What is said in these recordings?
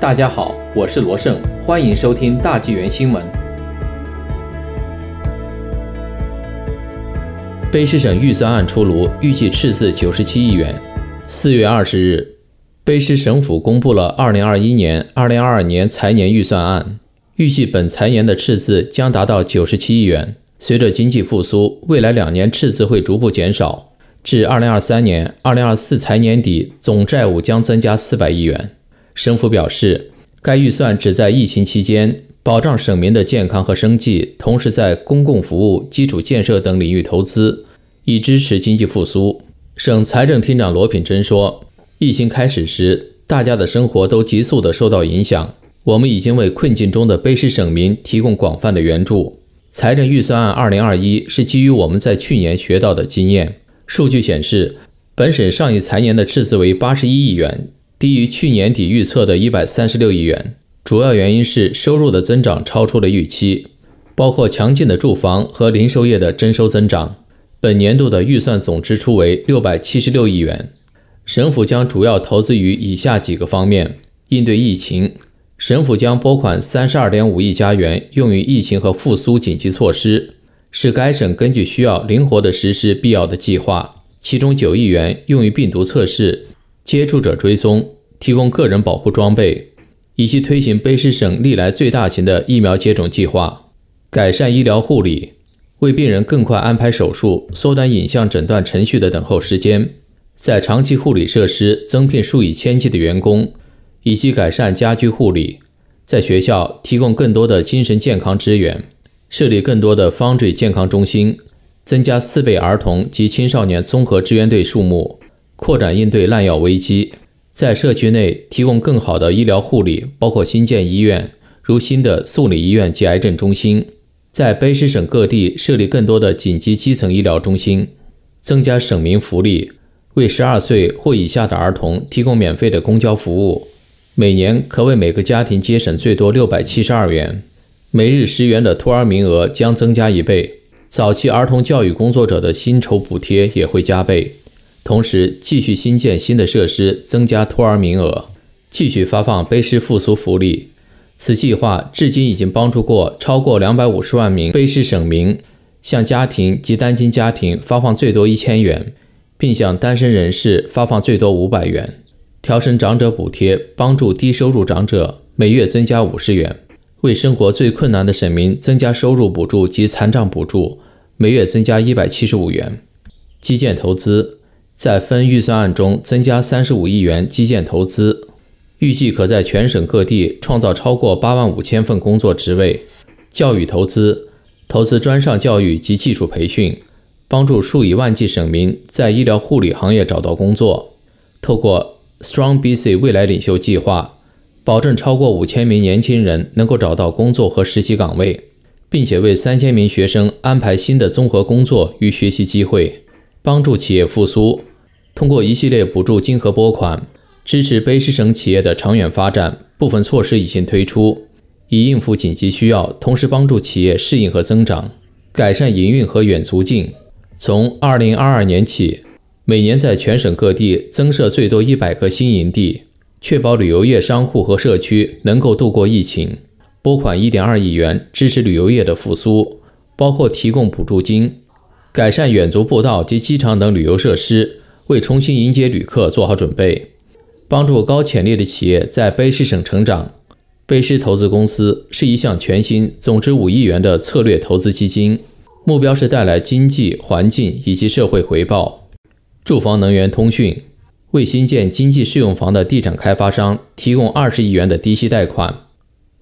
大家好，我是罗胜，欢迎收听大纪元新闻。卑诗省预算案出炉，预计赤字九十七亿元。四月二十日，卑诗省府公布了二零二一年、二零二二年财年预算案，预计本财年的赤字将达到九十七亿元。随着经济复苏，未来两年赤字会逐步减少，至二零二三年、二零二四财年底，总债务将增加四百亿元。省府表示，该预算旨在疫情期间保障省民的健康和生计，同时在公共服务、基础建设等领域投资，以支持经济复苏。省财政厅长罗品珍说：“疫情开始时，大家的生活都急速地受到影响，我们已经为困境中的卑诗省民提供广泛的援助。财政预算案2021是基于我们在去年学到的经验。数据显示，本省上一财年的赤字为81亿元。”低于去年底预测的一百三十六亿元，主要原因是收入的增长超出了预期，包括强劲的住房和零售业的征收增长。本年度的预算总支出为六百七十六亿元，省府将主要投资于以下几个方面：应对疫情，省府将拨款三十二点五亿加元用于疫情和复苏紧急措施，使该省根据需要灵活地实施必要的计划，其中九亿元用于病毒测试。接触者追踪，提供个人保护装备，以及推行卑诗省历来最大型的疫苗接种计划，改善医疗护理，为病人更快安排手术，缩短影像诊断程序的等候时间，在长期护理设施增聘数以千计的员工，以及改善家居护理，在学校提供更多的精神健康支援，设立更多的方嘴健康中心，增加四倍儿童及青少年综合支援队数目。扩展应对滥药危机，在社区内提供更好的医疗护理，包括新建医院，如新的素里医院及癌症中心；在卑诗省各地设立更多的紧急基层医疗中心，增加省民福利，为十二岁或以下的儿童提供免费的公交服务，每年可为每个家庭节省最多六百七十二元，每日十元的托儿名额将增加一倍，早期儿童教育工作者的薪酬补贴也会加倍。同时，继续新建新的设施，增加托儿名额，继续发放卑诗复苏福利。此计划至今已经帮助过超过两百五十万名卑诗省民，向家庭及单亲家庭发放最多一千元，并向单身人士发放最多五百元。调升长者补贴，帮助低收入长者每月增加五十元，为生活最困难的省民增加收入补助及残障补助，每月增加一百七十五元。基建投资。在分预算案中增加三十五亿元基建投资，预计可在全省各地创造超过八万五千份工作职位。教育投资，投资专上教育及技术培训，帮助数以万计省民在医疗护理行业找到工作。透过 Strong BC 未来领袖计划，保证超过五千名年轻人能够找到工作和实习岗位，并且为三千名学生安排新的综合工作与学习机会，帮助企业复苏。通过一系列补助金和拨款，支持卑诗省企业的长远发展。部分措施已经推出，以应付紧急需要，同时帮助企业适应和增长，改善营运和远足境。从2022年起，每年在全省各地增设最多100个新营地，确保旅游业商户和社区能够度过疫情。拨款1.2亿元支持旅游业的复苏，包括提供补助金，改善远足步道及机场等旅游设施。为重新迎接旅客做好准备，帮助高潜力的企业在卑诗省成长。卑诗投资公司是一项全新、总值五亿元的策略投资基金，目标是带来经济、环境以及社会回报。住房、能源、通讯为新建经济适用房的地产开发商提供二十亿元的低息贷款，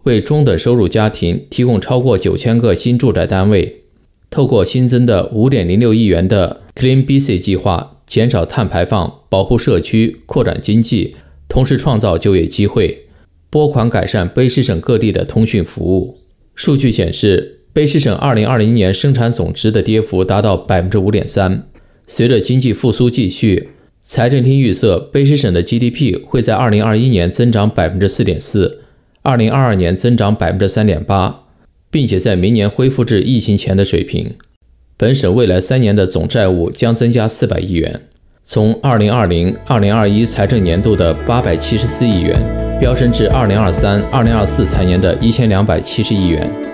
为中等收入家庭提供超过九千个新住宅单位。透过新增的五点零六亿元的 Clean BC 计划。减少碳排放，保护社区，扩展经济，同时创造就业机会。拨款改善卑诗省各地的通讯服务。数据显示，卑诗省2020年生产总值的跌幅达到百分之五点三。随着经济复苏继续，财政厅预测卑诗省的 GDP 会在2021年增长百分之四点四，2022年增长百分之三点八，并且在明年恢复至疫情前的水平。本省未来三年的总债务将增加四百亿元，从二零二零二零二一财政年度的八百七十四亿元飙升至二零二三二零二四财年的一千两百七十亿元。